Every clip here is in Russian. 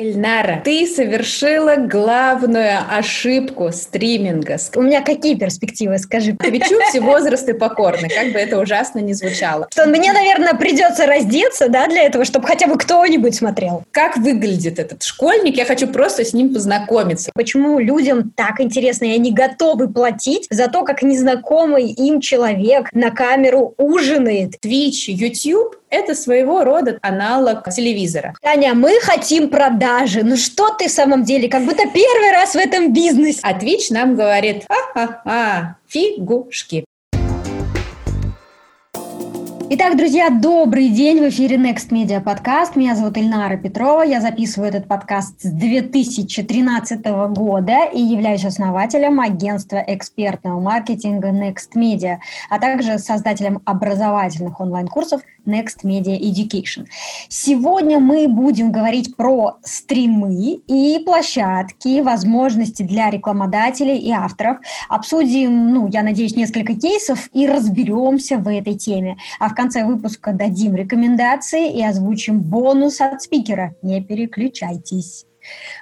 Эльнара, ты совершила главную ошибку стриминга. У меня какие перспективы, скажи? Твичу все возрасты покорны, как бы это ужасно не звучало. Что мне, наверное, придется раздеться, да, для этого, чтобы хотя бы кто-нибудь смотрел. Как выглядит этот школьник? Я хочу просто с ним познакомиться. Почему людям так интересно, и они готовы платить за то, как незнакомый им человек на камеру ужинает? Twitch, YouTube это своего рода аналог телевизора. Таня, мы хотим продажи. Ну что ты в самом деле, как будто первый раз в этом бизнесе. А Twitch нам говорит, ха-ха-ха, фигушки. Итак, друзья, добрый день. В эфире Next Media подкаст. Меня зовут Ильнара Петрова. Я записываю этот подкаст с 2013 года и являюсь основателем агентства экспертного маркетинга Next Media, а также создателем образовательных онлайн-курсов Next Media Education. Сегодня мы будем говорить про стримы и площадки, возможности для рекламодателей и авторов. Обсудим, ну, я надеюсь, несколько кейсов и разберемся в этой теме. А в конце выпуска дадим рекомендации и озвучим бонус от спикера. Не переключайтесь.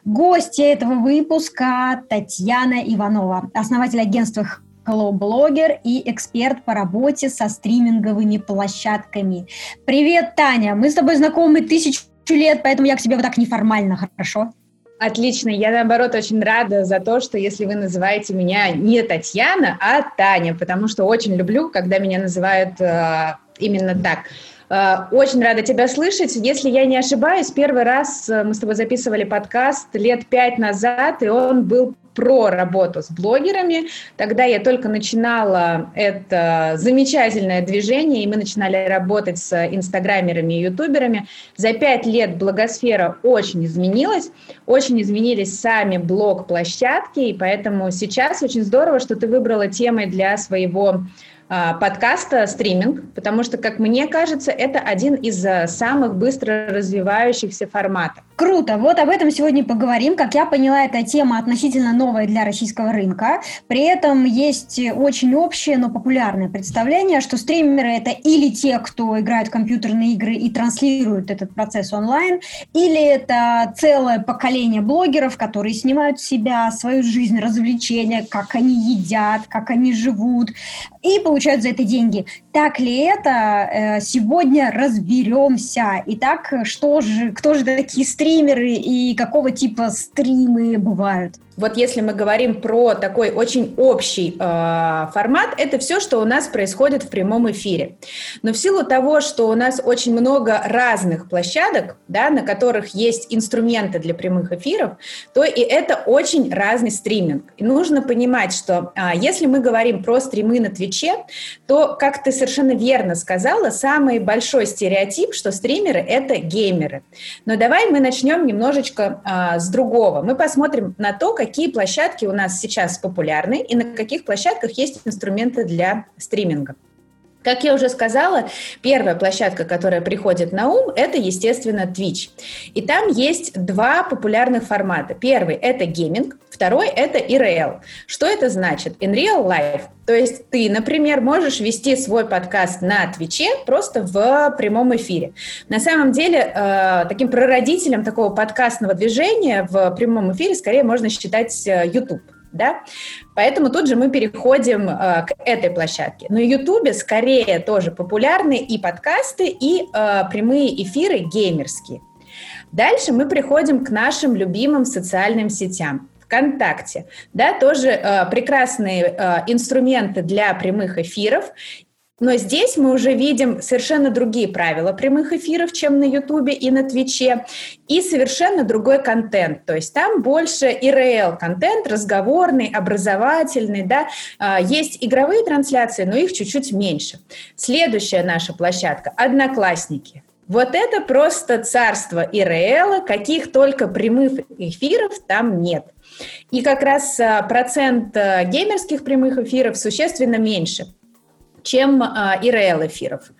Гости этого выпуска Татьяна Иванова, основатель агентства Hello блогер и эксперт по работе со стриминговыми площадками. Привет, Таня! Мы с тобой знакомы тысячу лет, поэтому я к тебе вот так неформально, хорошо? Отлично. Я, наоборот, очень рада за то, что если вы называете меня не Татьяна, а Таня, потому что очень люблю, когда меня называют э, именно так. Э, очень рада тебя слышать. Если я не ошибаюсь, первый раз э, мы с тобой записывали подкаст лет пять назад, и он был про работу с блогерами. Тогда я только начинала это замечательное движение, и мы начинали работать с инстаграмерами и ютуберами. За пять лет блогосфера очень изменилась, очень изменились сами блог-площадки, и поэтому сейчас очень здорово, что ты выбрала темой для своего а, подкаста стриминг, потому что, как мне кажется, это один из а, самых быстро развивающихся форматов. Круто, вот об этом сегодня поговорим. Как я поняла, эта тема относительно новая для российского рынка. При этом есть очень общее, но популярное представление, что стримеры это или те, кто играют в компьютерные игры и транслируют этот процесс онлайн, или это целое поколение блогеров, которые снимают себя, свою жизнь, развлечения, как они едят, как они живут, и получают за это деньги. Так ли это? Э, сегодня разберемся. Итак, что же, кто же такие стримеры и какого типа стримы бывают? Вот если мы говорим про такой очень общий э, формат, это все, что у нас происходит в прямом эфире. Но в силу того, что у нас очень много разных площадок, да, на которых есть инструменты для прямых эфиров, то и это очень разный стриминг. И нужно понимать, что э, если мы говорим про стримы на Твиче, то, как ты совершенно верно сказала, самый большой стереотип, что стримеры — это геймеры. Но давай мы начнем немножечко э, с другого. Мы посмотрим на то, как какие площадки у нас сейчас популярны и на каких площадках есть инструменты для стриминга. Как я уже сказала, первая площадка, которая приходит на ум, это, естественно, Twitch. И там есть два популярных формата. Первый – это гейминг, второй – это IRL. Что это значит? In real life. То есть ты, например, можешь вести свой подкаст на Твиче просто в прямом эфире. На самом деле, э, таким прародителем такого подкастного движения в прямом эфире скорее можно считать э, YouTube да? Поэтому тут же мы переходим э, к этой площадке. На Ютубе скорее тоже популярны и подкасты, и э, прямые эфиры геймерские. Дальше мы приходим к нашим любимым социальным сетям. ВКонтакте, да, тоже э, прекрасные э, инструменты для прямых эфиров, но здесь мы уже видим совершенно другие правила прямых эфиров, чем на Ютубе и на Твиче, и совершенно другой контент. То есть там больше ИРЛ контент, разговорный, образовательный, да. А, есть игровые трансляции, но их чуть-чуть меньше. Следующая наша площадка – Одноклассники. Вот это просто царство ИРЛ, каких только прямых эфиров там нет. И как раз а, процент а, геймерских прямых эфиров существенно меньше – чем а, ИРЛ эфиров.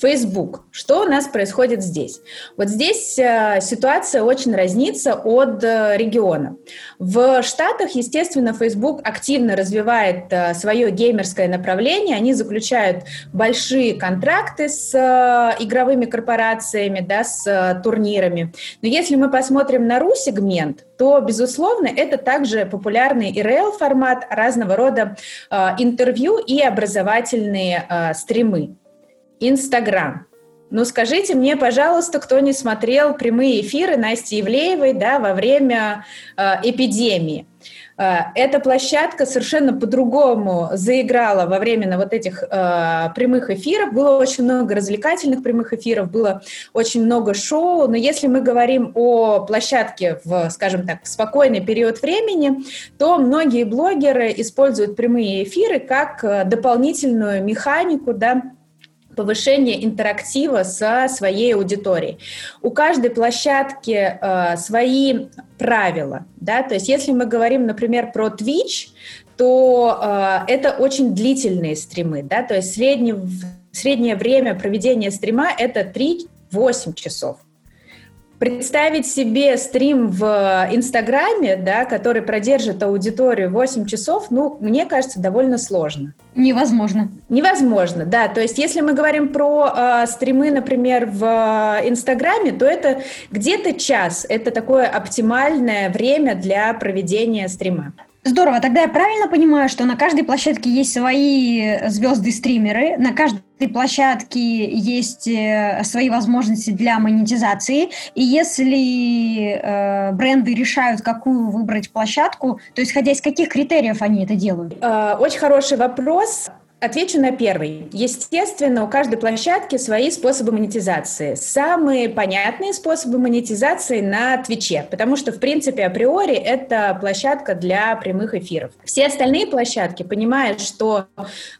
Facebook. Что у нас происходит здесь? Вот здесь э, ситуация очень разнится от э, региона. В Штатах, естественно, Facebook активно развивает э, свое геймерское направление. Они заключают большие контракты с игровыми корпорациями, да, с турнирами. Но если мы посмотрим на ру-сегмент, то, безусловно, это также популярный ИРЛ-формат, разного рода интервью и образовательные стримы. Инстаграм. Ну, скажите мне, пожалуйста, кто не смотрел прямые эфиры Насти Ивлеевой да, во время э, эпидемии. Э, эта площадка совершенно по-другому заиграла во время вот этих э, прямых эфиров. Было очень много развлекательных прямых эфиров, было очень много шоу. Но если мы говорим о площадке в, скажем так, в спокойный период времени, то многие блогеры используют прямые эфиры как э, дополнительную механику, да, повышение интерактива со своей аудиторией. У каждой площадки э, свои правила, да, то есть если мы говорим, например, про Twitch, то э, это очень длительные стримы, да, то есть средний, среднее время проведения стрима это 3-8 часов. Представить себе стрим в Инстаграме, да, который продержит аудиторию 8 часов, ну, мне кажется, довольно сложно. Невозможно. Невозможно, да. То есть, если мы говорим про э, стримы, например, в Инстаграме, то это где-то час. Это такое оптимальное время для проведения стрима. Здорово. Тогда я правильно понимаю, что на каждой площадке есть свои звезды-стримеры, на каждой площадке есть э, свои возможности для монетизации. И если э, бренды решают, какую выбрать площадку, то исходя из каких критериев они это делают? Э, очень хороший вопрос. Отвечу на первый. Естественно, у каждой площадки свои способы монетизации. Самые понятные способы монетизации на Твиче, потому что, в принципе, априори это площадка для прямых эфиров. Все остальные площадки понимают, что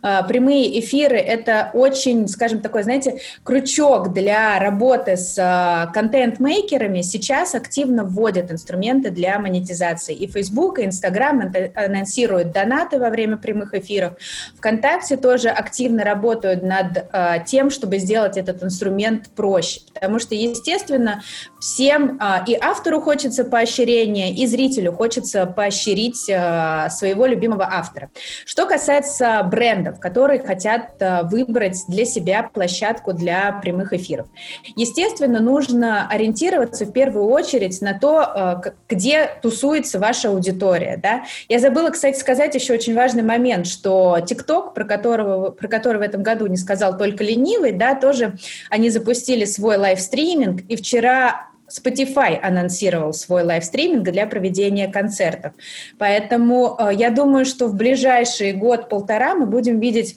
э, прямые эфиры — это очень, скажем, такой, знаете, крючок для работы с э, контент-мейкерами, сейчас активно вводят инструменты для монетизации. И Facebook, и Instagram анонсируют донаты во время прямых эфиров. ВКонтакте ВКонтакте тоже активно работают над э, тем, чтобы сделать этот инструмент проще. Потому что, естественно, всем э, и автору хочется поощрения, и зрителю хочется поощрить э, своего любимого автора. Что касается брендов, которые хотят э, выбрать для себя площадку для прямых эфиров. Естественно, нужно ориентироваться в первую очередь на то, э, где тусуется ваша аудитория. Да? Я забыла, кстати, сказать еще очень важный момент, что TikTok, про которого, про который в этом году не сказал только ленивый, да, тоже они запустили свой livestreaming, и вчера Spotify анонсировал свой livestreaming для проведения концертов. Поэтому э, я думаю, что в ближайший год-полтора мы будем видеть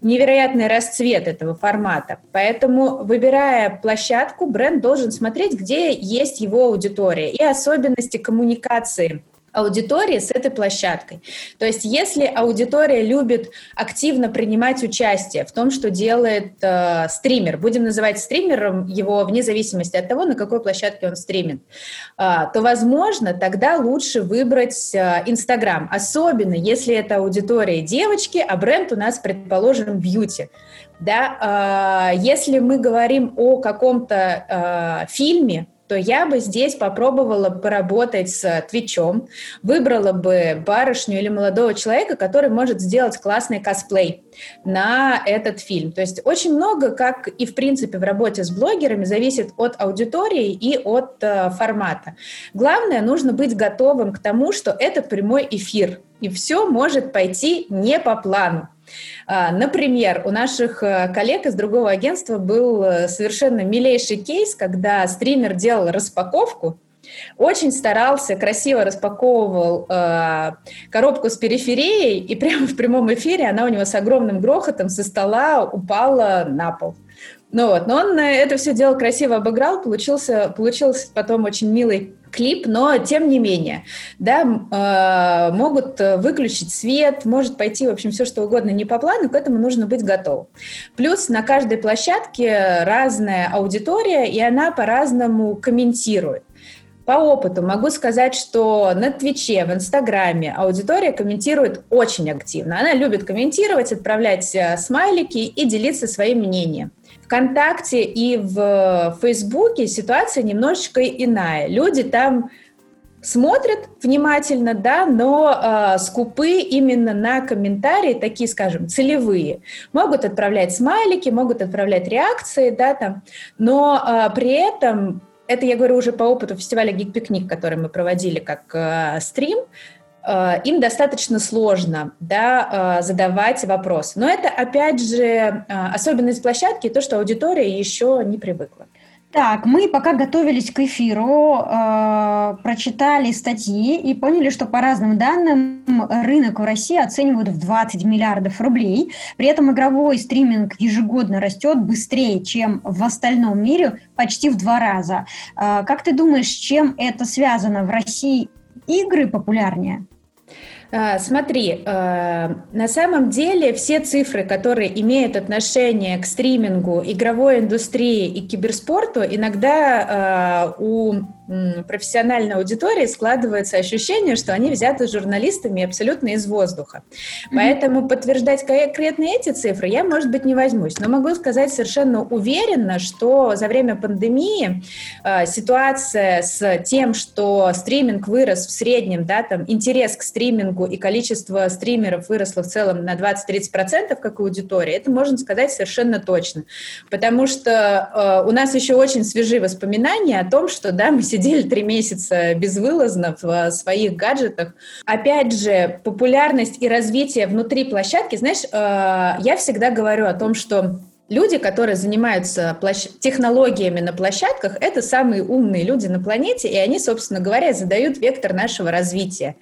невероятный расцвет этого формата. Поэтому, выбирая площадку, бренд должен смотреть, где есть его аудитория и особенности коммуникации аудитории с этой площадкой. То есть если аудитория любит активно принимать участие в том, что делает э, стример, будем называть стримером его вне зависимости от того, на какой площадке он стримит, э, то, возможно, тогда лучше выбрать э, Инстаграм, особенно если это аудитория девочки, а бренд у нас, предположим, бьюти. Да? Э, если мы говорим о каком-то э, фильме, то я бы здесь попробовала поработать с Твичом, выбрала бы барышню или молодого человека, который может сделать классный косплей на этот фильм. То есть очень много, как и в принципе в работе с блогерами, зависит от аудитории и от э, формата. Главное, нужно быть готовым к тому, что это прямой эфир, и все может пойти не по плану. А, например, у наших э, коллег из другого агентства был э, совершенно милейший кейс, когда стример делал распаковку, очень старался, красиво распаковывал э, коробку с периферией, и прямо в прямом эфире она у него с огромным грохотом со стола упала на пол. Ну вот, но он э, это все дело красиво обыграл, получился, получился потом очень милый клип, но тем не менее, да, э, могут выключить свет, может пойти, в общем, все что угодно не по плану, к этому нужно быть готовым. Плюс на каждой площадке разная аудитория, и она по-разному комментирует. По опыту могу сказать, что на Твиче, в Инстаграме аудитория комментирует очень активно. Она любит комментировать, отправлять э, смайлики и делиться своим мнением. ВКонтакте и в Фейсбуке ситуация немножечко иная. Люди там смотрят внимательно, да, но э, скупы именно на комментарии, такие, скажем, целевые. Могут отправлять смайлики, могут отправлять реакции, да, там, но э, при этом, это я говорю уже по опыту фестиваля Geek Picnic, который мы проводили как э, стрим, э, им достаточно сложно да, э, задавать вопросы. Но это, опять же, э, особенность площадки, то, что аудитория еще не привыкла. Так, мы пока готовились к эфиру, э, прочитали статьи и поняли, что по разным данным рынок в России оценивают в 20 миллиардов рублей. При этом игровой стриминг ежегодно растет быстрее, чем в остальном мире, почти в два раза. Э, как ты думаешь, с чем это связано? В России игры популярнее? А, смотри, а, на самом деле все цифры, которые имеют отношение к стримингу, игровой индустрии и киберспорту, иногда а, у профессиональной аудитории складывается ощущение, что они взяты журналистами абсолютно из воздуха. Поэтому подтверждать конкретно эти цифры я, может быть, не возьмусь, но могу сказать совершенно уверенно, что за время пандемии э, ситуация с тем, что стриминг вырос в среднем, да, там интерес к стримингу и количество стримеров выросло в целом на 20-30%, как аудитория, это можно сказать совершенно точно. Потому что э, у нас еще очень свежие воспоминания о том, что да, мы сидим сидели три месяца безвылазно в э, своих гаджетах. Опять же, популярность и развитие внутри площадки, знаешь, э, я всегда говорю о том, что Люди, которые занимаются площ... технологиями на площадках, это самые умные люди на планете, и они, собственно говоря, задают вектор нашего развития.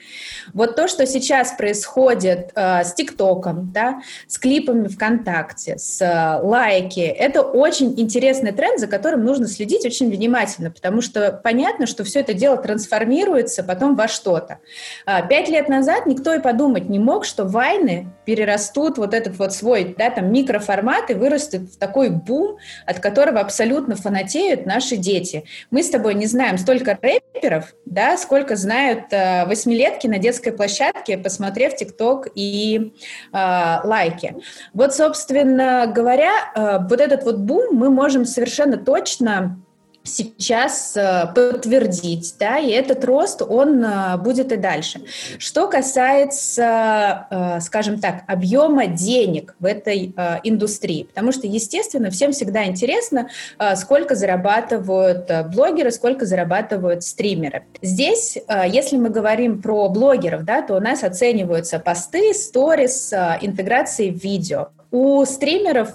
Вот то, что сейчас происходит э, с ТикТоком, да, с клипами ВКонтакте, с э, лайки, это очень интересный тренд, за которым нужно следить очень внимательно, потому что понятно, что все это дело трансформируется потом во что-то. Э, пять лет назад никто и подумать не мог, что вайны перерастут вот этот вот свой, да, там, микроформат и вырастут в такой бум, от которого абсолютно фанатеют наши дети. Мы с тобой не знаем столько рэперов, да, сколько знают э, восьмилетки на детской площадке, посмотрев ТикТок и э, лайки. Вот, собственно говоря, э, вот этот вот бум мы можем совершенно точно сейчас э, подтвердить, да, и этот рост, он э, будет и дальше. Что касается, э, скажем так, объема денег в этой индустрии, потому что, естественно, всем всегда интересно, сколько зарабатывают блогеры, сколько зарабатывают стримеры. Здесь, если мы говорим про блогеров, да, то у нас оцениваются посты, сторис, интеграции в видео. У стримеров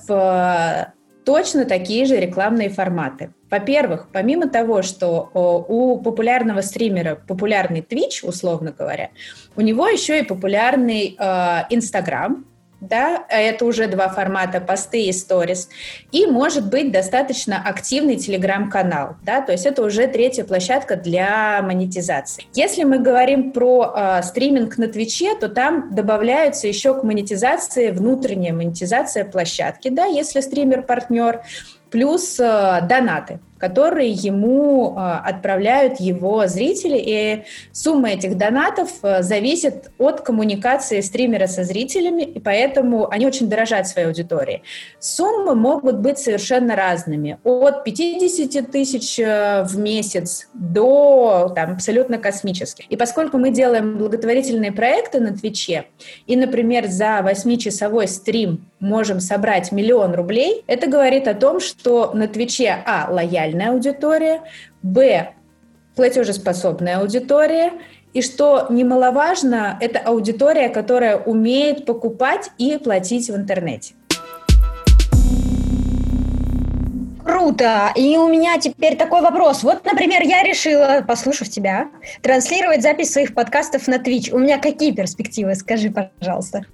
точно такие же рекламные форматы. Во-первых, помимо того, что у популярного стримера популярный Twitch, условно говоря, у него еще и популярный э, Instagram, да, это уже два формата, посты и сторис, и может быть достаточно активный телеграм-канал, да, то есть это уже третья площадка для монетизации. Если мы говорим про э, стриминг на Твиче, то там добавляются еще к монетизации внутренняя монетизация площадки, да, если стример партнер, плюс э, донаты которые ему э, отправляют его зрители, и сумма этих донатов э, зависит от коммуникации стримера со зрителями, и поэтому они очень дорожат своей аудиторией. Суммы могут быть совершенно разными, от 50 тысяч в месяц до там, абсолютно космических. И поскольку мы делаем благотворительные проекты на Твиче, и, например, за 8-часовой стрим можем собрать миллион рублей, это говорит о том, что на Твиче, а, лояльная аудитория, б, платежеспособная аудитория, и что немаловажно, это аудитория, которая умеет покупать и платить в интернете. Круто. И у меня теперь такой вопрос. Вот, например, я решила, послушав тебя, транслировать запись своих подкастов на Twitch. У меня какие перспективы? Скажи, пожалуйста.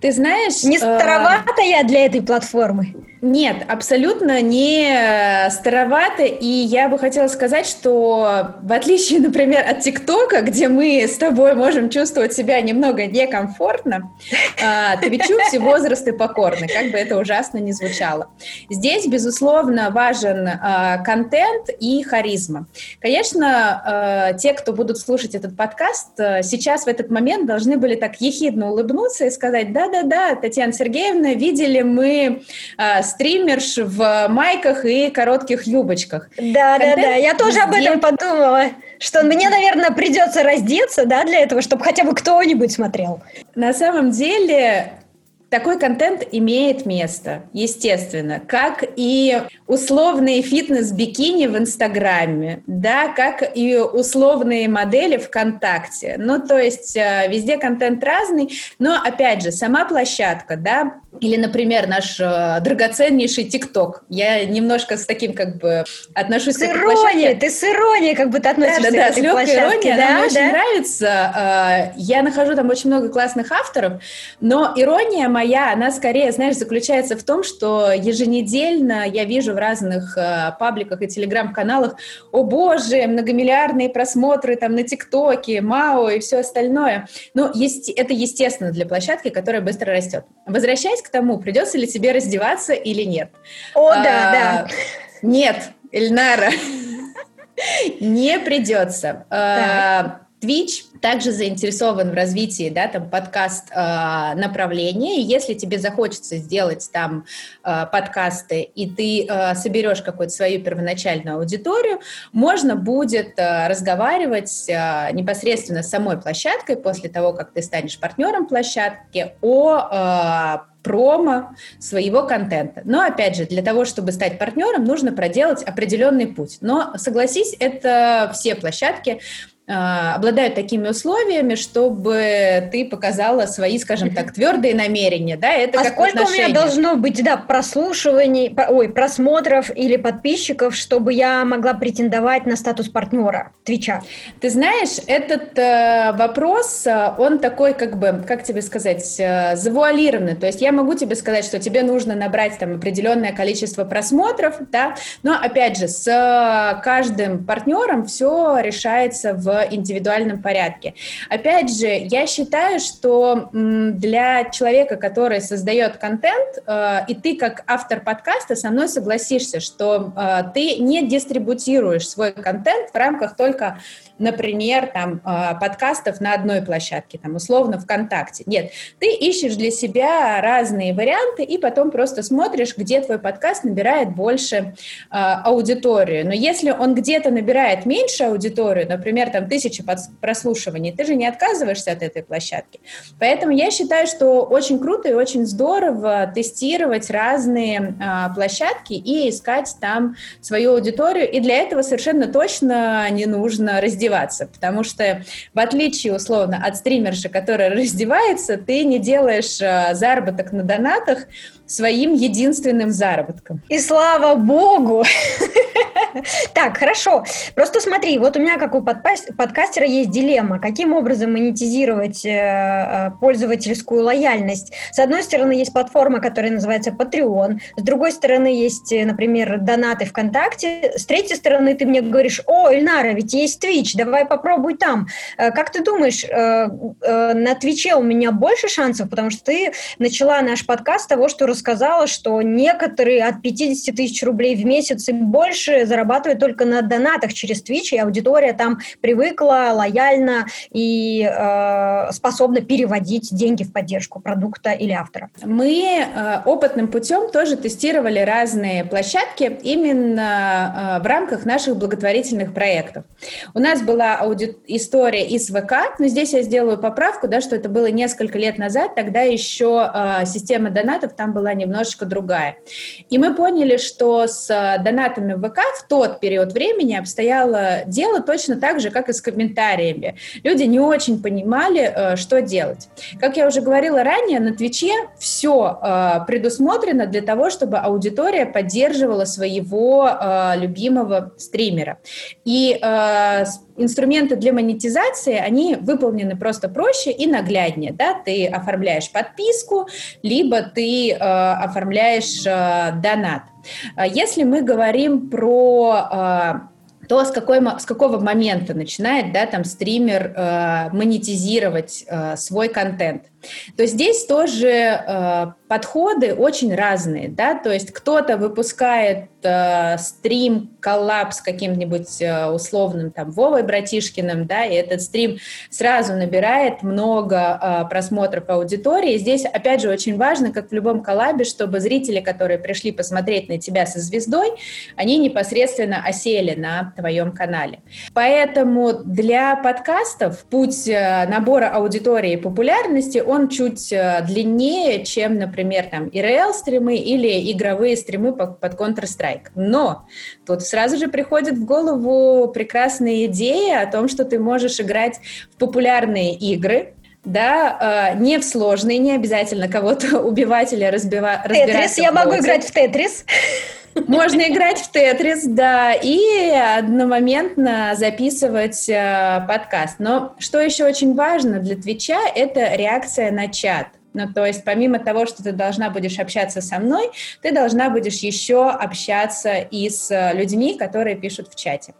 Ты знаешь... Не э, старовата я для этой платформы? Нет, абсолютно не старовато. И я бы хотела сказать, что в отличие, например, от ТикТока, где мы с тобой можем чувствовать себя немного некомфортно, Твичу все возрасты покорны, как бы это ужасно не звучало. Здесь, безусловно, важен э, контент и харизма. Конечно, э, те, кто будут слушать этот подкаст, э, сейчас в этот момент должны были так ехидно улыбнуться и сказать, да-да-да, Татьяна Сергеевна, видели мы э, стримерш в майках и коротких юбочках. Да-да-да, я тоже об этом подумала что мне, наверное, придется раздеться, да, для этого, чтобы хотя бы кто-нибудь смотрел. На самом деле такой контент имеет место, естественно, как и условные фитнес-бикини в Инстаграме, да, как и условные модели ВКонтакте. Ну, то есть э, везде контент разный, но, опять же, сама площадка, да, или, например, наш э, драгоценнейший ТикТок. Я немножко с таким как бы отношусь с к иронией, ты с иронией как бы ты относишься да, да, к этой с легкой площадке. иронией, да, она мне да? очень нравится. Э, я нахожу там очень много классных авторов, но ирония моя, она скорее, знаешь, заключается в том, что еженедельно я вижу в разных э, пабликах и телеграм-каналах, о боже, многомиллиардные просмотры там на ТикТоке, МАО и все остальное. Ну, есть, это естественно для площадки, которая быстро растет. Возвращаясь к тому, придется ли тебе раздеваться или нет. О, а, да, да. Нет, Эльнара, не придется. Twitch также заинтересован в развитии, да, там, подкаст э, направления. И если тебе захочется сделать там э, подкасты, и ты э, соберешь какую-то свою первоначальную аудиторию, можно будет э, разговаривать э, непосредственно с самой площадкой после того, как ты станешь партнером площадки о э, промо своего контента. Но, опять же, для того, чтобы стать партнером, нужно проделать определенный путь. Но, согласись, это все площадки, обладают такими условиями, чтобы ты показала свои, скажем так, твердые намерения, да, это а как сколько отношения. у меня должно быть, да, прослушиваний, ой, просмотров или подписчиков, чтобы я могла претендовать на статус партнера Твича? Ты знаешь, этот э, вопрос, э, он такой, как бы, как тебе сказать, э, завуалированный, то есть я могу тебе сказать, что тебе нужно набрать там определенное количество просмотров, да, но, опять же, с э, каждым партнером все решается в индивидуальном порядке. Опять же, я считаю, что для человека, который создает контент, э, и ты как автор подкаста со мной согласишься, что э, ты не дистрибутируешь свой контент в рамках только например, там, а, подкастов на одной площадке, там, условно, ВКонтакте. Нет, ты ищешь для себя разные варианты и потом просто смотришь, где твой подкаст набирает больше э, аудиторию. Но если он где-то набирает меньше аудиторию, например, там, тысячи прослушиваний, ты же не отказываешься от этой площадки. Поэтому я считаю, что очень круто и очень здорово тестировать разные э, площадки и искать там свою аудиторию. И для этого совершенно точно не нужно раздеваться, потому что в отличие, условно, от стримерши, которая раздевается, ты не делаешь э, заработок на донатах своим единственным заработком. И слава богу! Так, хорошо. Просто смотри, вот у меня, как у подкастера, есть дилемма. Каким образом монетизировать э, э, пользовательскую лояльность? С одной стороны, есть платформа, которая называется Patreon. С другой стороны, есть, например, донаты ВКонтакте. С третьей стороны, ты мне говоришь, о, Ильнара, ведь есть Twitch, давай попробуй там. Как ты думаешь, на Твиче у меня больше шансов, потому что ты начала наш подкаст с того, что рассказала, что некоторые от 50 тысяч рублей в месяц и больше зарабатывают только на донатах через Twitch, и аудитория там привыкла, лояльна и э, способна переводить деньги в поддержку продукта или автора. Мы э, опытным путем тоже тестировали разные площадки именно э, в рамках наших благотворительных проектов. У нас была ауди... история из ВК, но здесь я сделаю поправку, да, что это было несколько лет назад, тогда еще э, система донатов там была немножечко другая. И мы поняли, что с э, донатами в ВК в тот период времени обстояло дело точно так же, как и с комментариями. Люди не очень понимали, э, что делать. Как я уже говорила ранее, на Твиче все э, предусмотрено для того, чтобы аудитория поддерживала своего любимого стримера. И инструменты для монетизации, они выполнены просто проще и нагляднее. Да? Ты оформляешь подписку, либо ты э, оформляешь э, донат. А если мы говорим про э, то с, какой, с какого момента начинает да, там, стример э, монетизировать э, свой контент – то здесь тоже э, подходы очень разные, да, то есть кто-то выпускает э, стрим, коллапс каким-нибудь э, условным там Вовой Братишкиным, да, и этот стрим сразу набирает много э, просмотров аудитории. Здесь, опять же, очень важно, как в любом коллабе, чтобы зрители, которые пришли посмотреть на тебя со звездой, они непосредственно осели на твоем канале. Поэтому для подкастов путь э, набора аудитории и популярности, он чуть э, длиннее, чем, например, там IRL-стримы или игровые стримы под Counter-Strike. Но тут сразу же приходит в голову прекрасная идея о том, что ты можешь играть в популярные игры, да, э, не в сложные, не обязательно кого-то убивать или разбивать. Тетрис, я могу играть в Тетрис. Можно играть в Тетрис, да, и одномоментно записывать э, подкаст. Но что еще очень важно для Твича, это реакция на чат. Ну, то есть помимо того, что ты должна будешь общаться со мной, ты должна будешь еще общаться и с людьми, которые пишут в чате.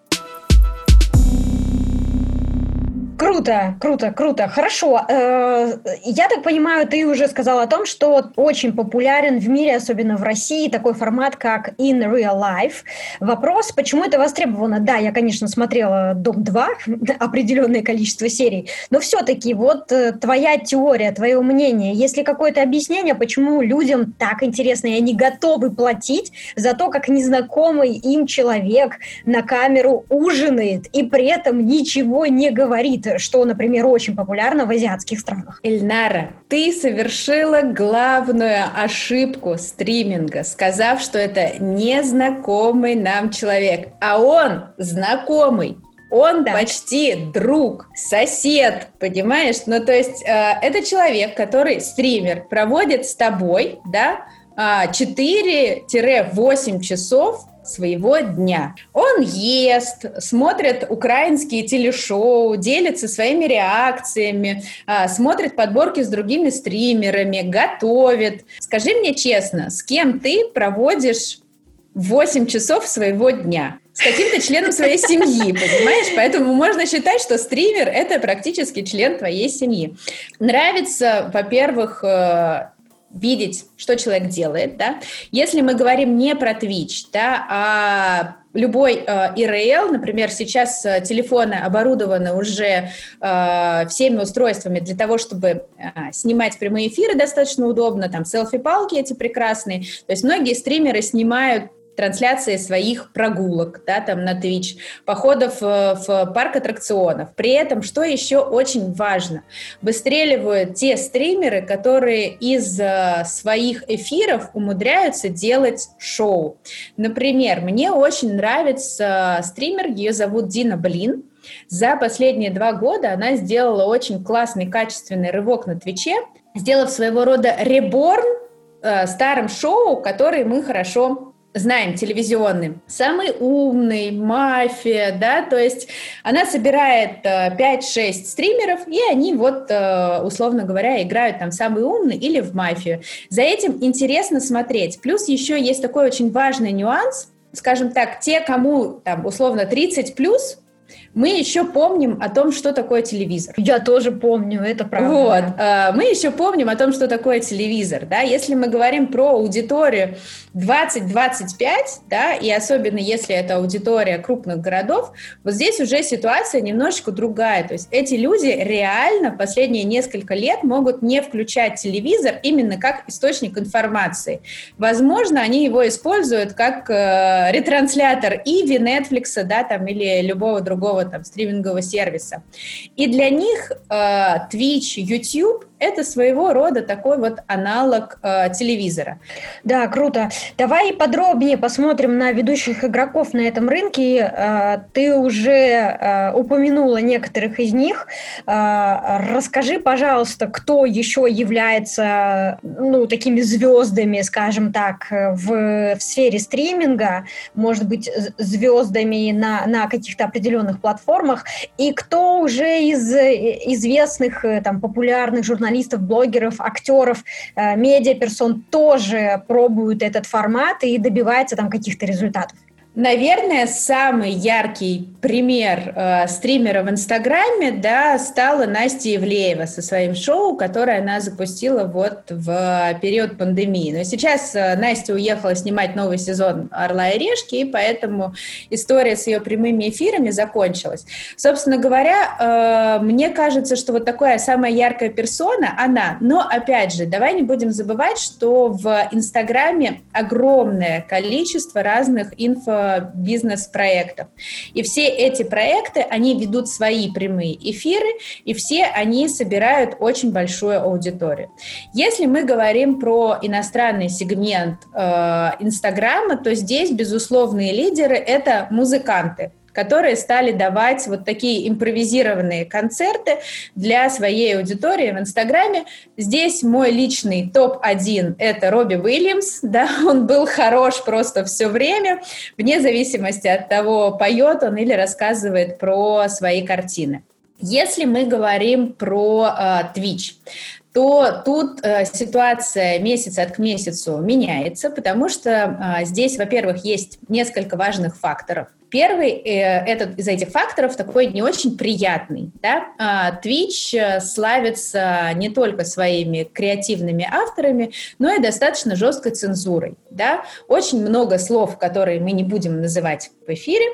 Круто, круто, круто. Хорошо. Э, я так понимаю, ты уже сказал о том, что очень популярен в мире, особенно в России, такой формат, как In Real Life. Вопрос, почему это востребовано? Да, я, конечно, смотрела «Дом-2», определенное количество серий, но все-таки вот э, твоя теория, твое мнение, есть ли какое-то объяснение, почему людям так интересно, и они готовы платить за то, как незнакомый им человек на камеру ужинает и при этом ничего не говорит? Что, например, очень популярно в азиатских странах. Эльнара, ты совершила главную ошибку стриминга, сказав, что это незнакомый нам человек, а он знакомый. Он да. почти друг, сосед, понимаешь? Ну, то есть э, это человек, который стример, проводит с тобой, да, 4-8 а, часов своего дня. Он ест, смотрит украинские телешоу, делится своими реакциями, а, смотрит подборки с другими стримерами, готовит. Скажи мне честно, с кем ты проводишь 8 часов своего дня? с каким-то членом своей семьи, понимаешь? Поэтому можно считать, что стример — это практически член твоей семьи. Нравится, во-первых, э, видеть, что человек делает, да. Если мы говорим не про Twitch, да, а любой э, например, сейчас э, телефоны оборудованы уже э, всеми устройствами для того, чтобы э, снимать прямые эфиры достаточно удобно, там селфи-палки эти прекрасные. То есть многие стримеры снимают трансляции своих прогулок, да, там на Twitch, походов э, в парк аттракционов. При этом, что еще очень важно, выстреливают те стримеры, которые из э, своих эфиров умудряются делать шоу. Например, мне очень нравится стример, ее зовут Дина Блин, за последние два года она сделала очень классный, качественный рывок на Твиче, сделав своего рода реборн э, старым шоу, который мы хорошо знаем телевизионным, самый умный, мафия, да, то есть она собирает э, 5-6 стримеров, и они вот, э, условно говоря, играют там самый умный или в мафию. За этим интересно смотреть. Плюс еще есть такой очень важный нюанс, скажем так, те, кому там условно 30 плюс, мы еще помним о том, что такое телевизор. Я тоже помню, это правда. Вот, э, мы еще помним о том, что такое телевизор, да, если мы говорим про аудиторию 20-25, да, и особенно если это аудитория крупных городов, вот здесь уже ситуация немножечко другая, то есть эти люди реально последние несколько лет могут не включать телевизор именно как источник информации. Возможно, они его используют как э, ретранслятор Иви, Netflix, да, там, или любого другого там стримингового сервиса. И для них э, Twitch, YouTube это своего рода такой вот аналог э, телевизора. Да, круто. Давай подробнее посмотрим на ведущих игроков на этом рынке. Э, ты уже э, упомянула некоторых из них. Э, расскажи, пожалуйста, кто еще является ну, такими звездами, скажем так, в, в сфере стриминга, может быть, звездами на, на каких-то определенных платформах, и кто уже из известных э, там, популярных журналистов журналистов, блогеров, актеров, э, медиаперсон тоже пробуют этот формат и добиваются там каких-то результатов. Наверное, самый яркий пример э, стримера в Инстаграме, да, стала Настя Евлеева со своим шоу, которое она запустила вот в период пандемии. Но сейчас э, Настя уехала снимать новый сезон «Орла и решки», и поэтому история с ее прямыми эфирами закончилась. Собственно говоря, э, мне кажется, что вот такая самая яркая персона она. Но, опять же, давай не будем забывать, что в Инстаграме огромное количество разных инфо бизнес-проектов. И все эти проекты, они ведут свои прямые эфиры, и все они собирают очень большую аудиторию. Если мы говорим про иностранный сегмент э, Инстаграма, то здесь безусловные лидеры – это музыканты которые стали давать вот такие импровизированные концерты для своей аудитории в Инстаграме. Здесь мой личный топ-1 – это Робби Уильямс. Да, он был хорош просто все время, вне зависимости от того, поет он или рассказывает про свои картины. Если мы говорим про э, Twitch, то тут э, ситуация месяц от к месяцу меняется, потому что э, здесь, во-первых, есть несколько важных факторов – Первый э, этот, из этих факторов такой не очень приятный. Да? А, Twitch э, славится не только своими креативными авторами, но и достаточно жесткой цензурой. Да? Очень много слов, которые мы не будем называть в эфире,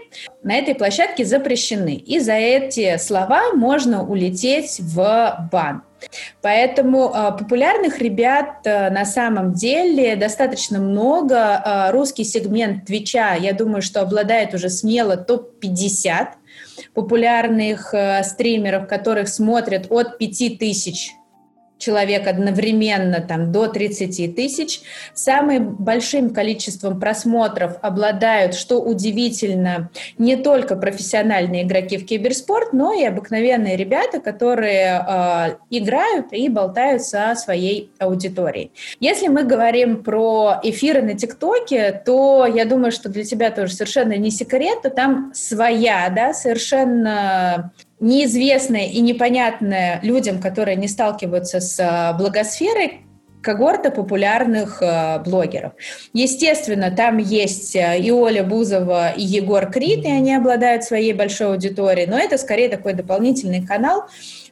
на этой площадке запрещены. И за эти слова можно улететь в бан. Поэтому э, популярных ребят э, на самом деле достаточно много. Э, русский сегмент Твича, я думаю, что обладает уже смело топ-50 популярных э, стримеров, которых смотрят от 5000 человек одновременно там, до 30 тысяч. Самым большим количеством просмотров обладают, что удивительно, не только профессиональные игроки в киберспорт, но и обыкновенные ребята, которые э, играют и болтают со своей аудиторией. Если мы говорим про эфиры на ТикТоке, то я думаю, что для тебя тоже совершенно не секрет, то там своя, да, совершенно неизвестное и непонятное людям, которые не сталкиваются с э, благосферой, когорта популярных э, блогеров. Естественно, там есть э, и Оля Бузова, и Егор Крид, и они обладают своей большой аудиторией, но это скорее такой дополнительный канал,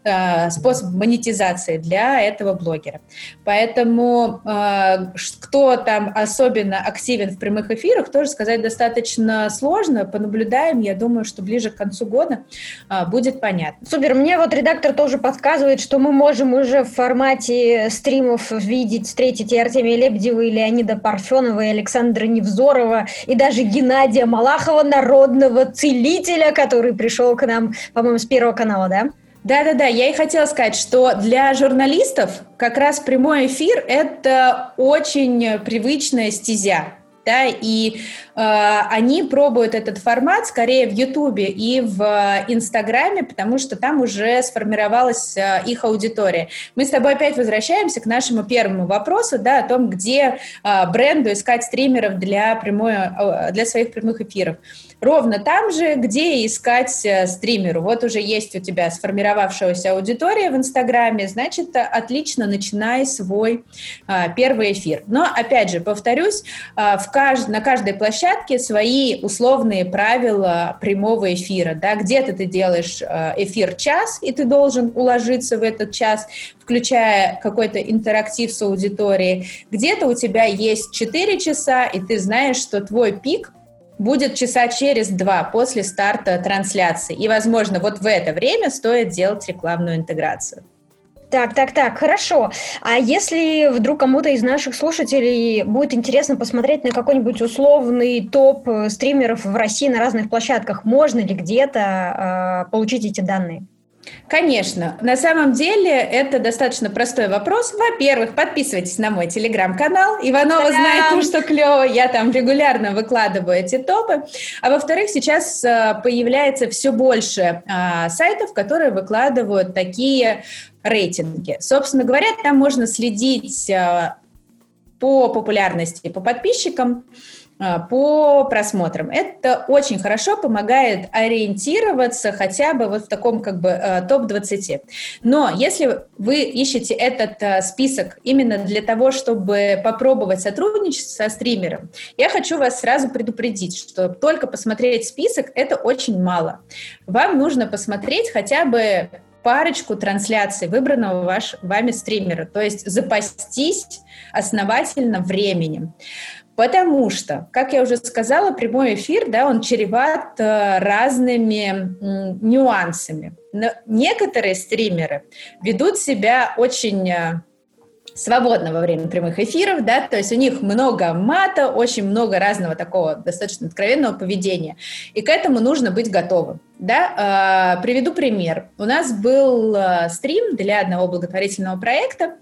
Э, способ монетизации для этого блогера. Поэтому э, кто там особенно активен в прямых эфирах, тоже сказать достаточно сложно. Понаблюдаем, я думаю, что ближе к концу года э, будет понятно. Супер, мне вот редактор тоже подсказывает, что мы можем уже в формате стримов видеть, встретить и Артемия Лебедева, и Леонида Парфенова, и Александра Невзорова, и даже Геннадия Малахова, народного целителя, который пришел к нам, по-моему, с Первого канала, да? Да-да-да, я и хотела сказать, что для журналистов как раз прямой эфир – это очень привычная стезя. Да, и э, они пробуют этот формат скорее в Ютубе и в Инстаграме, потому что там уже сформировалась э, их аудитория. Мы с тобой опять возвращаемся к нашему первому вопросу, да, о том, где э, бренду искать стримеров для, прямой, э, для своих прямых эфиров ровно там же, где искать э, стримеру. Вот уже есть у тебя сформировавшаяся аудитория в Инстаграме, значит, отлично начинай свой а, первый эфир. Но, опять же, повторюсь, а, в кажд... на каждой площадке свои условные правила прямого эфира. Да? Где-то ты делаешь эфир час, и ты должен уложиться в этот час, включая какой-то интерактив с аудиторией. Где-то у тебя есть 4 часа, и ты знаешь, что твой пик будет часа через два после старта трансляции. И, возможно, вот в это время стоит делать рекламную интеграцию. Так, так, так, хорошо. А если вдруг кому-то из наших слушателей будет интересно посмотреть на какой-нибудь условный топ стримеров в России на разных площадках, можно ли где-то э, получить эти данные? Конечно. На самом деле это достаточно простой вопрос. Во-первых, подписывайтесь на мой телеграм-канал. Иванова знает то, что клево. Я там регулярно выкладываю эти топы. А во-вторых, сейчас э, появляется все больше а, сайтов, которые выкладывают такие рейтинги. Собственно говоря, там можно следить а, по популярности, по подписчикам, по просмотрам. Это очень хорошо помогает ориентироваться хотя бы вот в таком как бы а, топ-20. Но если вы ищете этот а, список именно для того, чтобы попробовать сотрудничать со стримером, я хочу вас сразу предупредить, что только посмотреть список – это очень мало. Вам нужно посмотреть хотя бы парочку трансляций выбранного ваш, вами стримера, то есть запастись основательно временем. Потому что, как я уже сказала, прямой эфир, да, он чреват э, разными нюансами. Но некоторые стримеры ведут себя очень э, свободно во время прямых эфиров, да, то есть у них много мата, очень много разного такого достаточно откровенного поведения, и к этому нужно быть готовым, да. Э, приведу пример. У нас был стрим для одного благотворительного проекта,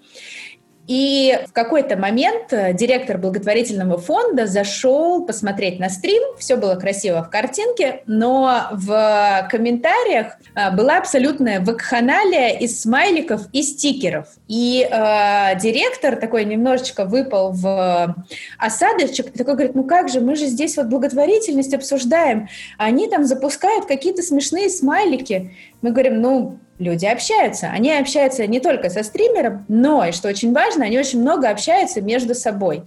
и в какой-то момент э, директор благотворительного фонда зашел посмотреть на стрим, все было красиво в картинке, но в комментариях э, была абсолютная вакханалия из смайликов и стикеров. И э, директор такой немножечко выпал в осадочек, такой говорит, ну как же, мы же здесь вот благотворительность обсуждаем, они там запускают какие-то смешные смайлики. Мы говорим, ну, люди общаются. Они общаются не только со стримером, но, и что очень важно, они очень много общаются между собой.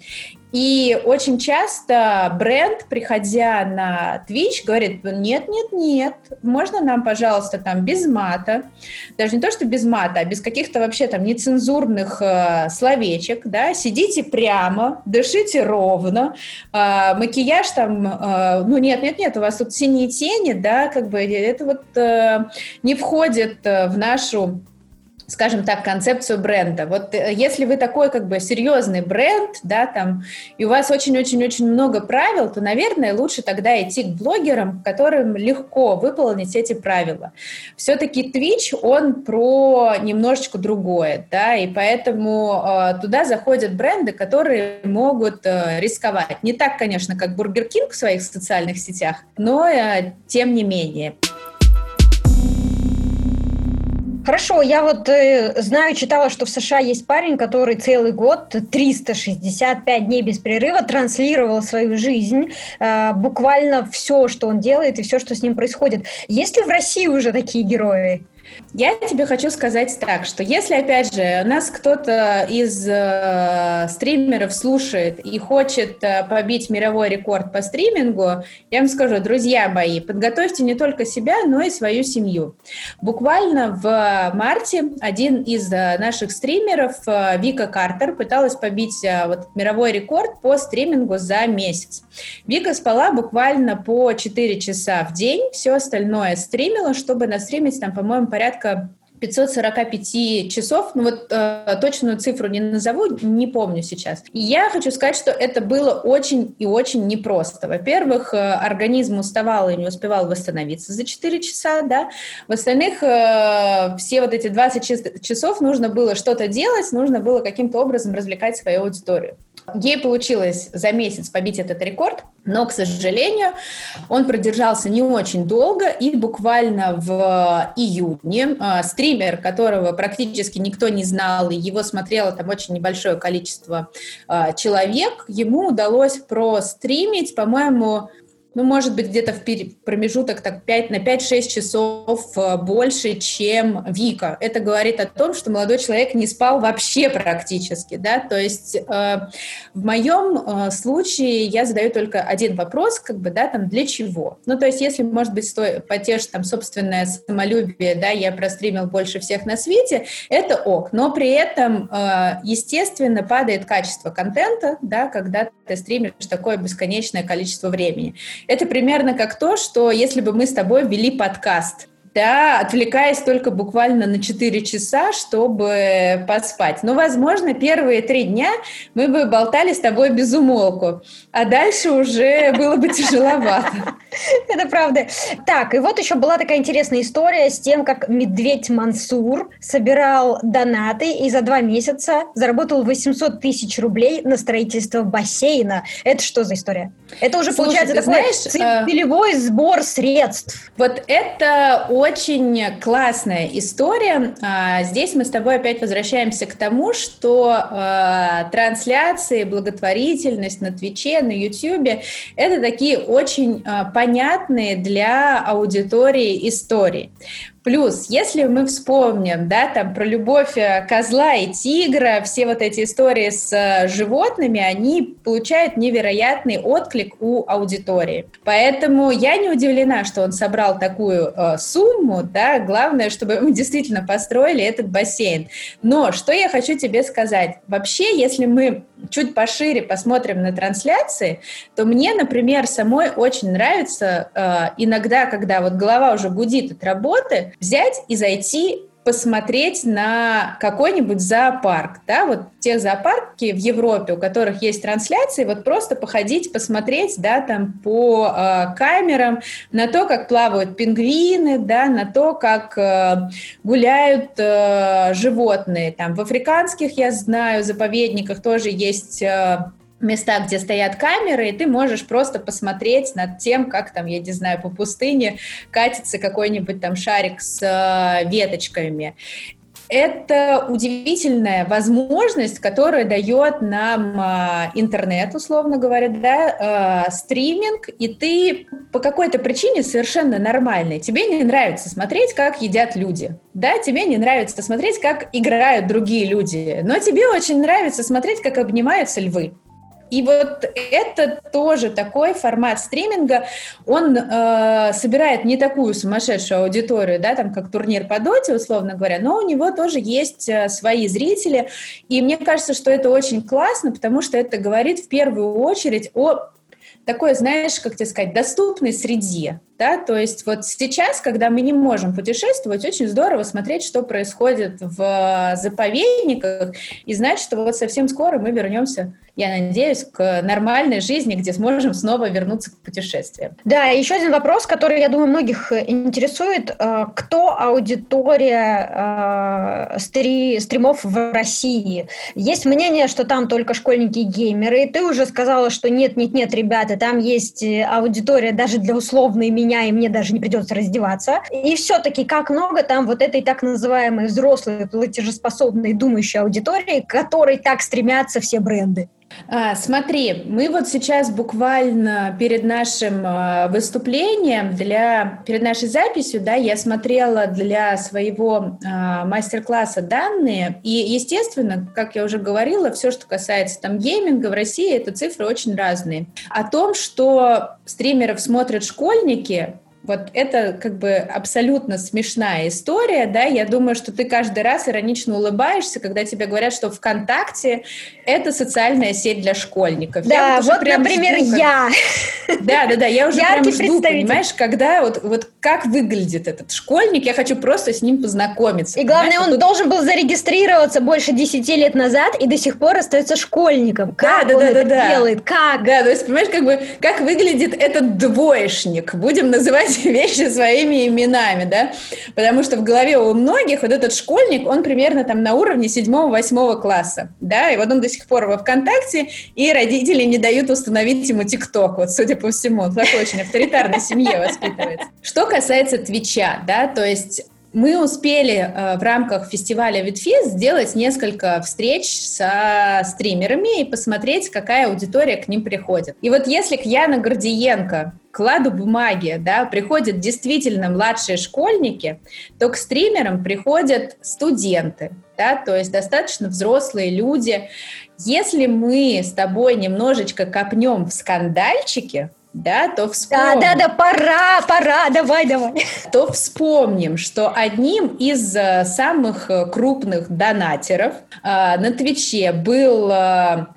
И очень часто бренд, приходя на Twitch, говорит, нет, нет, нет, можно нам, пожалуйста, там без мата, даже не то, что без мата, а без каких-то вообще там нецензурных э, словечек, да, сидите прямо, дышите ровно, э, макияж там, э, ну нет, нет, нет, у вас тут синие тени, да, как бы это вот э, не входит э, в нашу скажем так, концепцию бренда. Вот э, если вы такой как бы серьезный бренд, да, там, и у вас очень-очень-очень много правил, то, наверное, лучше тогда идти к блогерам, которым легко выполнить эти правила. Все-таки Twitch, он про немножечко другое, да, и поэтому э, туда заходят бренды, которые могут э, рисковать. Не так, конечно, как Burger King в своих социальных сетях, но э, тем не менее. Хорошо, я вот э, знаю, читала, что в США есть парень, который целый год, 365 дней без перерыва, транслировал свою жизнь, э, буквально все, что он делает и все, что с ним происходит. Есть ли в России уже такие герои? Я тебе хочу сказать так, что если, опять же, нас кто-то из э, стримеров слушает и хочет э, побить мировой рекорд по стримингу, я вам скажу, друзья мои, подготовьте не только себя, но и свою семью. Буквально в марте один из э, наших стримеров, э, Вика Картер, пыталась побить э, вот, мировой рекорд по стримингу за месяц. Вика спала буквально по 4 часа в день, все остальное стримила, чтобы настримить там, по-моему, порядка 545 часов, ну вот э, точную цифру не назову, не помню сейчас. И я хочу сказать, что это было очень и очень непросто. Во-первых, э, организм уставал и не успевал восстановиться за 4 часа, да. В остальных э, все вот эти 20 часов нужно было что-то делать, нужно было каким-то образом развлекать свою аудиторию. Ей получилось за месяц побить этот рекорд, но, к сожалению, он продержался не очень долго, и буквально в июне э, стример, которого практически никто не знал, и его смотрело там очень небольшое количество э, человек, ему удалось простримить, по-моему, ну, может быть, где-то в промежуток так 5, на 5-6 часов э, больше, чем Вика. Это говорит о том, что молодой человек не спал вообще практически, да, то есть э, в моем э, случае я задаю только один вопрос, как бы, да, там, для чего? Ну, то есть если, может быть, сто... потешить там собственное самолюбие, да, я простримил больше всех на свете, это ок, но при этом, э, естественно, падает качество контента, да, когда ты стримишь такое бесконечное количество времени. Это примерно как то, что если бы мы с тобой вели подкаст, да, отвлекаясь только буквально на 4 часа, чтобы поспать. Но, возможно, первые три дня мы бы болтали с тобой без умолку, а дальше уже было бы тяжеловато. Это правда. Так, и вот еще была такая интересная история с тем, как медведь Мансур собирал донаты и за два месяца заработал 800 тысяч рублей на строительство бассейна. Это что за история? Это уже Слушай, получается такой знаешь, э, целевой э... сбор средств. Вот это очень классная история. А, здесь мы с тобой опять возвращаемся к тому, что э, трансляции, благотворительность на Твиче, на Ютьюбе – это такие очень э, понятные для аудитории истории. Плюс, если мы вспомним, да, там про любовь э, козла и тигра, все вот эти истории с э, животными, они получают невероятный отклик у аудитории. Поэтому я не удивлена, что он собрал такую э, сумму, да, главное, чтобы мы действительно построили этот бассейн. Но что я хочу тебе сказать? Вообще, если мы чуть пошире посмотрим на трансляции, то мне, например, самой очень нравится э, иногда, когда вот голова уже гудит от работы, взять и зайти посмотреть на какой-нибудь зоопарк, да, вот те зоопарки в Европе, у которых есть трансляции, вот просто походить, посмотреть, да, там по э, камерам на то, как плавают пингвины, да, на то, как э, гуляют э, животные, там в африканских, я знаю, заповедниках тоже есть э, места, где стоят камеры, и ты можешь просто посмотреть над тем, как там, я не знаю, по пустыне катится какой-нибудь там шарик с э, веточками. Это удивительная возможность, которая дает нам э, интернет, условно говоря, да, э, стриминг, и ты по какой-то причине совершенно нормальный. Тебе не нравится смотреть, как едят люди, да, тебе не нравится смотреть, как играют другие люди, но тебе очень нравится смотреть, как обнимаются львы. И вот это тоже такой формат стриминга, он э, собирает не такую сумасшедшую аудиторию, да, там как турнир по доте, условно говоря, но у него тоже есть э, свои зрители, и мне кажется, что это очень классно, потому что это говорит в первую очередь о такой, знаешь, как тебе сказать, доступной среде, да, то есть вот сейчас, когда мы не можем путешествовать, очень здорово смотреть, что происходит в заповедниках, и знать, что вот совсем скоро мы вернемся я надеюсь, к нормальной жизни, где сможем снова вернуться к путешествиям. Да, еще один вопрос, который, я думаю, многих интересует. Э, кто аудитория э, стри, стримов в России? Есть мнение, что там только школьники и геймеры. И ты уже сказала, что нет, нет, нет, ребята, там есть э, аудитория даже для условной меня, и мне даже не придется раздеваться. И все-таки как много там вот этой так называемой взрослой, платежеспособной, думающей аудитории, которой так стремятся все бренды? А, смотри, мы вот сейчас буквально перед нашим а, выступлением, для, перед нашей записью, да, я смотрела для своего а, мастер-класса данные, и, естественно, как я уже говорила, все, что касается там гейминга в России, это цифры очень разные. О том, что стримеров смотрят школьники, вот это как бы абсолютно смешная история, да, я думаю, что ты каждый раз иронично улыбаешься, когда тебе говорят, что ВКонтакте это социальная сеть для школьников. Да, вот, вот например, жду, как... я. Да, да, да, я уже Яркий прям жду, понимаешь, когда вот, вот как выглядит этот школьник, я хочу просто с ним познакомиться. И главное, он тут... должен был зарегистрироваться больше 10 лет назад и до сих пор остается школьником. Как да, он да, это да, делает? Как? Да, то есть, понимаешь, как бы, как выглядит этот двоечник, будем называть вещи своими именами, да, потому что в голове у многих вот этот школьник, он примерно там на уровне 7-8 класса, да, и вот он до сих пор во ВКонтакте, и родители не дают установить ему ТикТок, вот судя по всему, он в такой очень авторитарной семье воспитывается. Что касается Твича, да, то есть мы успели э, в рамках фестиваля Витфиз сделать несколько встреч со стримерами и посмотреть, какая аудитория к ним приходит. И вот если к Яна Гордиенко кладу бумаги, да, приходят действительно младшие школьники, то к стримерам приходят студенты, да, то есть достаточно взрослые люди. Если мы с тобой немножечко копнем в скандальчики, да, то вспомним... Да, да, да, пора, пора, давай, давай. То вспомним, что одним из э, самых э, крупных донатеров э, на Твиче был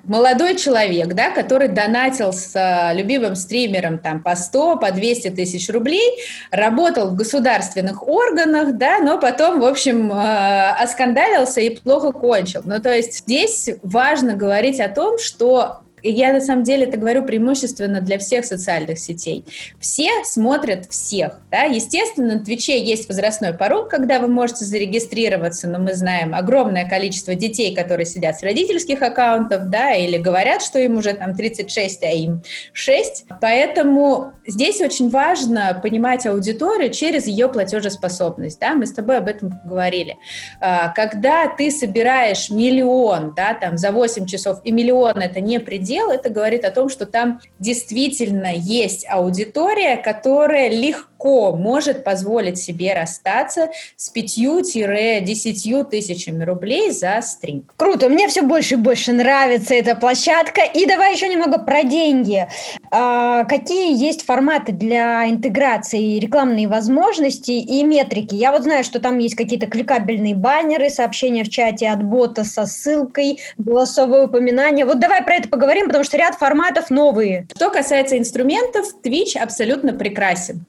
молодой человек, да, который донатил с любимым стримером там по 100, по 200 тысяч рублей, работал в государственных органах, да, но потом, в общем, оскандалился и плохо кончил. Ну, то есть здесь важно говорить о том, что я на самом деле это говорю преимущественно для всех социальных сетей. Все смотрят всех. Да? Естественно, на Твиче есть возрастной порог, когда вы можете зарегистрироваться, но мы знаем огромное количество детей, которые сидят с родительских аккаунтов, да, или говорят, что им уже там 36, а им 6. Поэтому здесь очень важно понимать аудиторию через ее платежеспособность. Да? Мы с тобой об этом говорили. А, когда ты собираешь миллион да, там, за 8 часов, и миллион это не предел, это говорит о том, что там действительно есть аудитория, которая легко может позволить себе расстаться с 5-10 тысячами рублей за стрим. Круто, мне все больше и больше нравится эта площадка. И давай еще немного про деньги. А, какие есть форматы для интеграции, рекламные возможности и метрики? Я вот знаю, что там есть какие-то кликабельные баннеры, сообщения в чате от бота со ссылкой, голосовое упоминание. Вот давай про это поговорим, потому что ряд форматов новые. Что касается инструментов, Twitch абсолютно прекрасен.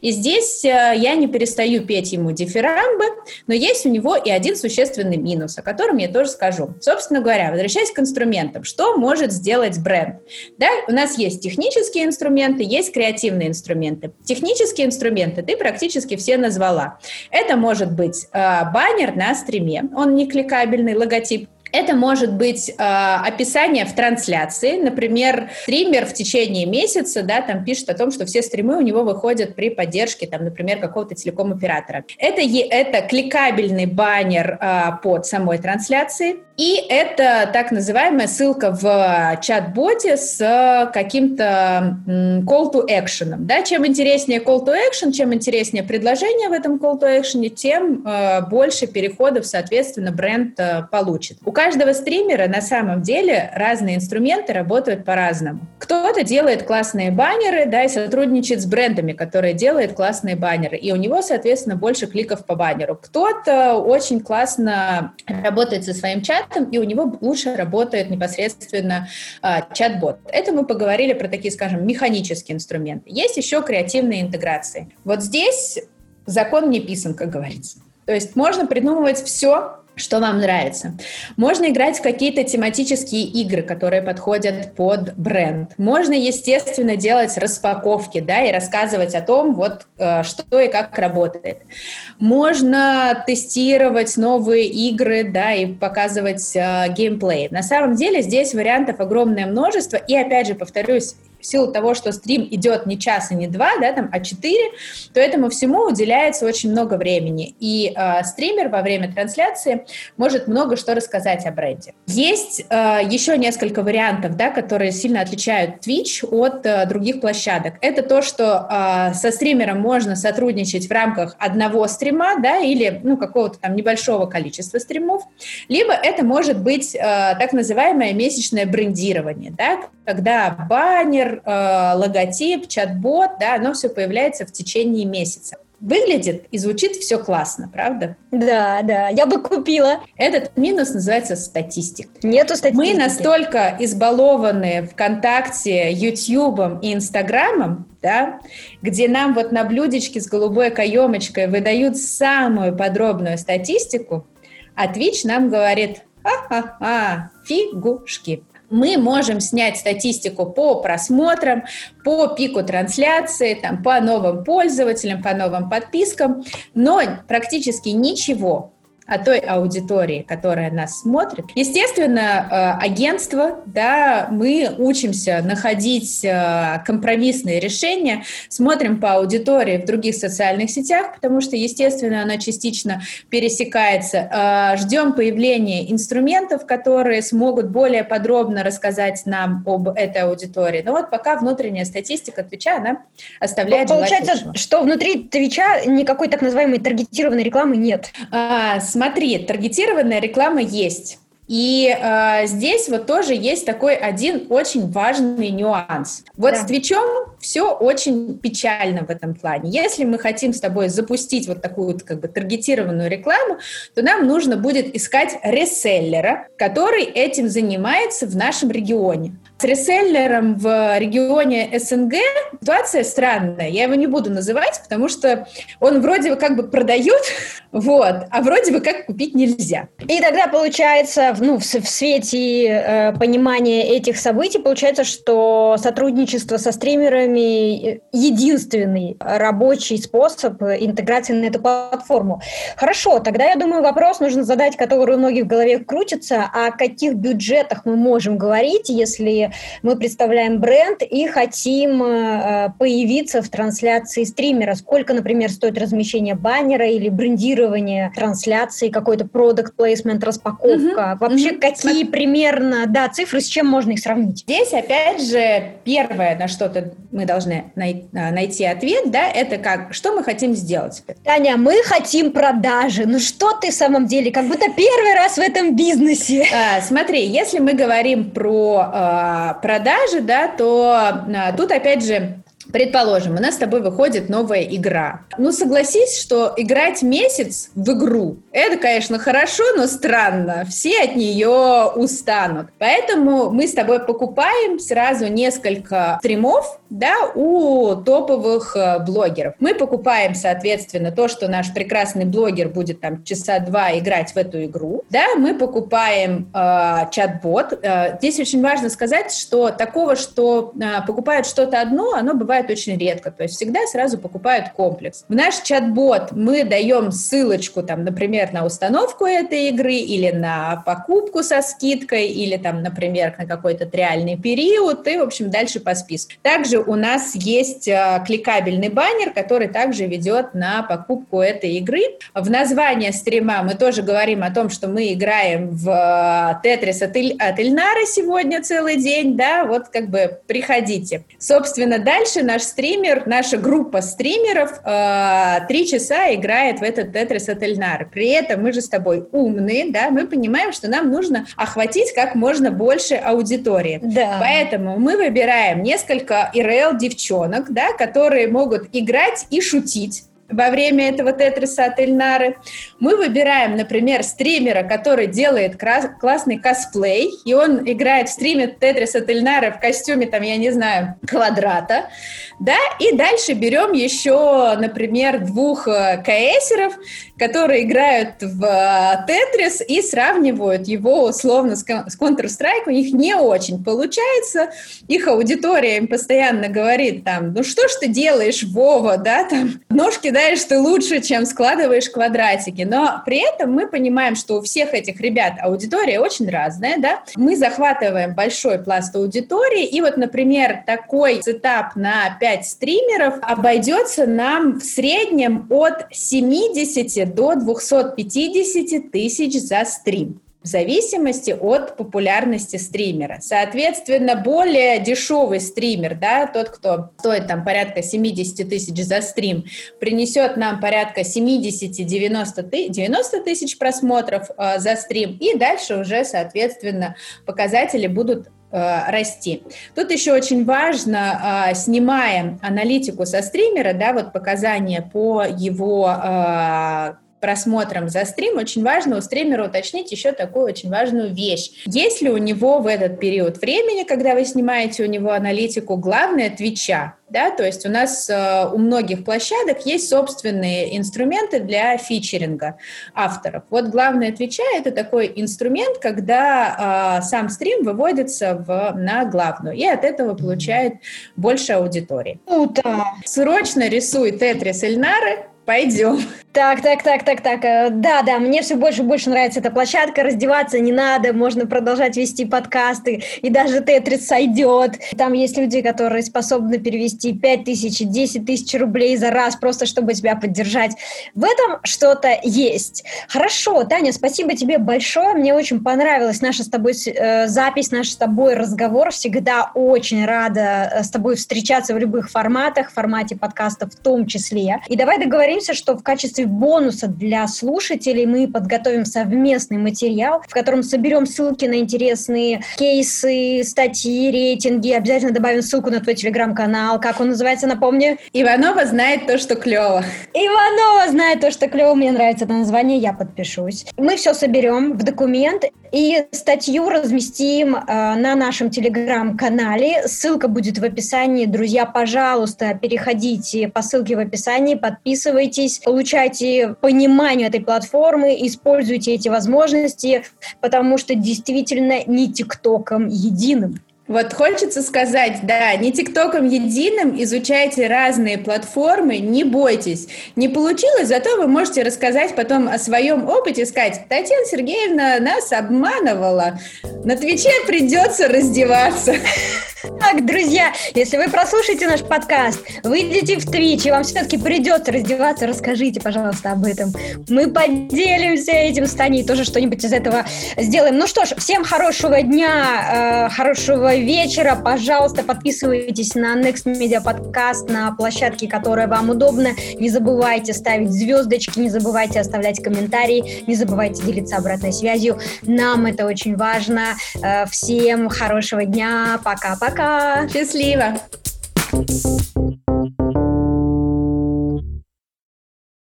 И здесь э, я не перестаю петь ему дифирамбы, но есть у него и один существенный минус, о котором я тоже скажу. Собственно говоря, возвращаясь к инструментам, что может сделать бренд? Да, у нас есть технические инструменты, есть креативные инструменты. Технические инструменты ты практически все назвала. Это может быть э, баннер на стриме, он не кликабельный, логотип это может быть э, описание в трансляции. Например, стример в течение месяца да, там пишет о том, что все стримы у него выходят при поддержке, там, например, какого-то телеком-оператора. Это, это кликабельный баннер э, под самой трансляцией. И это так называемая ссылка в чат-боте с каким-то call to action. Да? Чем интереснее call to action, чем интереснее предложение в этом call to action, тем э, больше переходов, соответственно, бренд э, получит. У каждого стримера на самом деле разные инструменты работают по-разному. Кто-то делает классные баннеры да, и сотрудничает с брендами, которые делают классные баннеры, и у него, соответственно, больше кликов по баннеру. Кто-то очень классно работает со своим чатом, чатом, и у него лучше работает непосредственно а, чат-бот. Это мы поговорили про такие, скажем, механические инструменты. Есть еще креативные интеграции. Вот здесь закон не писан, как говорится. То есть можно придумывать все, что вам нравится. Можно играть в какие-то тематические игры, которые подходят под бренд. Можно, естественно, делать распаковки, да, и рассказывать о том, вот э, что и как работает. Можно тестировать новые игры, да, и показывать э, геймплей. На самом деле здесь вариантов огромное множество, и опять же повторюсь, в силу того, что стрим идет не час и не два, да, там, а четыре, то этому всему уделяется очень много времени. И э, стример во время трансляции может много что рассказать о бренде. Есть э, еще несколько вариантов, да, которые сильно отличают Twitch от э, других площадок. Это то, что э, со стримером можно сотрудничать в рамках одного стрима, да, или ну, какого-то там небольшого количества стримов, либо это может быть э, так называемое месячное брендирование, да, когда баннер, э, логотип, чат-бот, да, оно все появляется в течение месяца. Выглядит и звучит все классно, правда? Да, да, я бы купила. Этот минус называется статистик. Нету статистики. Мы настолько избалованы ВКонтакте, Ютьюбом и Инстаграмом, да, где нам вот на блюдечке с голубой каемочкой выдают самую подробную статистику, а Twitch нам говорит, ха-ха-ха, фигушки мы можем снять статистику по просмотрам, по пику трансляции, там, по новым пользователям, по новым подпискам, но практически ничего о той аудитории, которая нас смотрит. Естественно, э, агентство, да, мы учимся находить э, компромиссные решения, смотрим по аудитории в других социальных сетях, потому что, естественно, она частично пересекается. Э, ждем появления инструментов, которые смогут более подробно рассказать нам об этой аудитории. Но вот пока внутренняя статистика Твича, она оставляет Получается, что внутри Твича никакой так называемой таргетированной рекламы нет. А, Смотри, таргетированная реклама есть. И э, здесь вот тоже есть такой один очень важный нюанс. Вот да. с Твичом все очень печально в этом плане. Если мы хотим с тобой запустить вот такую как бы таргетированную рекламу, то нам нужно будет искать реселлера, который этим занимается в нашем регионе. С реселлером в регионе СНГ ситуация странная. Я его не буду называть, потому что он вроде бы как бы продает, вот, а вроде бы как купить нельзя. И тогда получается, ну, в, в свете э, понимания этих событий, получается, что сотрудничество со стримерами единственный рабочий способ интеграции на эту платформу. Хорошо, тогда я думаю, вопрос нужно задать, который у многих в голове крутится, о каких бюджетах мы можем говорить, если мы представляем бренд и хотим э, появиться в трансляции стримера. Сколько, например, стоит размещение баннера или брендирование трансляции, какой-то продукт плейсмент, распаковка? Угу, Вообще, угу. какие примерно да, цифры, с чем можно их сравнить? Здесь, опять же, первое, на что-то мы должны най- найти ответ, да, это как, что мы хотим сделать? Таня, мы хотим продажи. Ну что ты в самом деле, как будто первый раз в этом бизнесе. А, смотри, если мы говорим про а, продажи, да, то а, тут опять же Предположим, у нас с тобой выходит новая игра. Ну, согласись, что играть месяц в игру, это, конечно, хорошо, но странно. Все от нее устанут. Поэтому мы с тобой покупаем сразу несколько стримов, да, у топовых э, блогеров. Мы покупаем, соответственно, то, что наш прекрасный блогер будет там часа два играть в эту игру, да, мы покупаем э, чат-бот. Э, здесь очень важно сказать, что такого, что э, покупают что-то одно, оно бывает очень редко, то есть всегда сразу покупают комплекс. В наш чат-бот мы даем ссылочку, там, например, на установку этой игры или на покупку со скидкой, или там, например, на какой-то реальный период, и, в общем, дальше по списку. Также у нас есть э, кликабельный баннер, который также ведет на покупку этой игры. В названии стрима мы тоже говорим о том, что мы играем в Тетрис от, Иль, Ильнара сегодня целый день, да, вот как бы приходите. Собственно, дальше наш стример, наша группа стримеров э, три часа играет в этот Тетрис от Эльнар. При этом мы же с тобой умные, да, мы понимаем, что нам нужно охватить как можно больше аудитории. Да. Поэтому мы выбираем несколько ИРЛ-девчонок, да, которые могут играть и шутить во время этого тетриса от Эльнары. Мы выбираем, например, стримера, который делает классный косплей, и он играет в стриме тетрис от Эльнары в костюме, там, я не знаю, квадрата, да, и дальше берем еще, например, двух э, КСеров, которые играют в э, Тетрис и сравнивают его условно с Counter-Strike. У них не очень получается. Их аудитория им постоянно говорит там, ну что ж ты делаешь, Вова, да, там, ножки даешь ты лучше, чем складываешь квадратики. Но при этом мы понимаем, что у всех этих ребят аудитория очень разная, да. Мы захватываем большой пласт аудитории, и вот, например, такой сетап на 5 стримеров обойдется нам в среднем от 70 до 250 тысяч за стрим в зависимости от популярности стримера. Соответственно, более дешевый стример, да, тот, кто стоит там порядка 70 тысяч за стрим, принесет нам порядка 70-90 тысяч просмотров э, за стрим, и дальше уже, соответственно, показатели будут Э, расти. Тут еще очень важно, э, снимая аналитику со стримера, да, вот показания по его э, просмотром за стрим, очень важно у стримера уточнить еще такую очень важную вещь. Есть ли у него в этот период времени, когда вы снимаете у него аналитику, главное Твича, да, то есть у нас э, у многих площадок есть собственные инструменты для фичеринга авторов. Вот главное Твича — это такой инструмент, когда э, сам стрим выводится в, на главную, и от этого получает больше аудитории. Круто! Срочно рисуй Тетрис Эльнары, Пойдем. Так, так, так, так, так. Э, да, да, мне все больше и больше нравится эта площадка. Раздеваться не надо, можно продолжать вести подкасты, и даже Тетрис сойдет. Там есть люди, которые способны перевести 5 тысяч, 10 тысяч рублей за раз, просто чтобы тебя поддержать. В этом что-то есть. Хорошо, Таня, спасибо тебе большое. Мне очень понравилась наша с тобой э, запись, наш с тобой разговор. Всегда очень рада э, с тобой встречаться в любых форматах, в формате подкаста в том числе. И давай договоримся договоримся, что в качестве бонуса для слушателей мы подготовим совместный материал, в котором соберем ссылки на интересные кейсы, статьи, рейтинги. Обязательно добавим ссылку на твой телеграм-канал. Как он называется, напомню? Иванова знает то, что клево. Иванова знает то, что клево. Мне нравится это название, я подпишусь. Мы все соберем в документ и статью разместим э, на нашем телеграм-канале. Ссылка будет в описании. Друзья, пожалуйста, переходите по ссылке в описании, подписывайтесь, получайте понимание этой платформы, используйте эти возможности, потому что действительно не ТикТоком единым. Вот хочется сказать, да, не ТикТоком единым, изучайте разные платформы, не бойтесь. Не получилось, зато вы можете рассказать потом о своем опыте, сказать, Татьяна Сергеевна нас обманывала, на Твиче придется раздеваться. Так, друзья, если вы прослушаете наш подкаст, выйдите в Твич, и вам все-таки придется раздеваться, расскажите, пожалуйста, об этом. Мы поделимся этим с Таней, тоже что-нибудь из этого сделаем. Ну что ж, всем хорошего дня, э, хорошего вечера. Пожалуйста, подписывайтесь на Next Media Podcast на площадке, которая вам удобна. Не забывайте ставить звездочки, не забывайте оставлять комментарии, не забывайте делиться обратной связью. Нам это очень важно. Э, всем хорошего дня. Пока-пока. Счастливо! thank you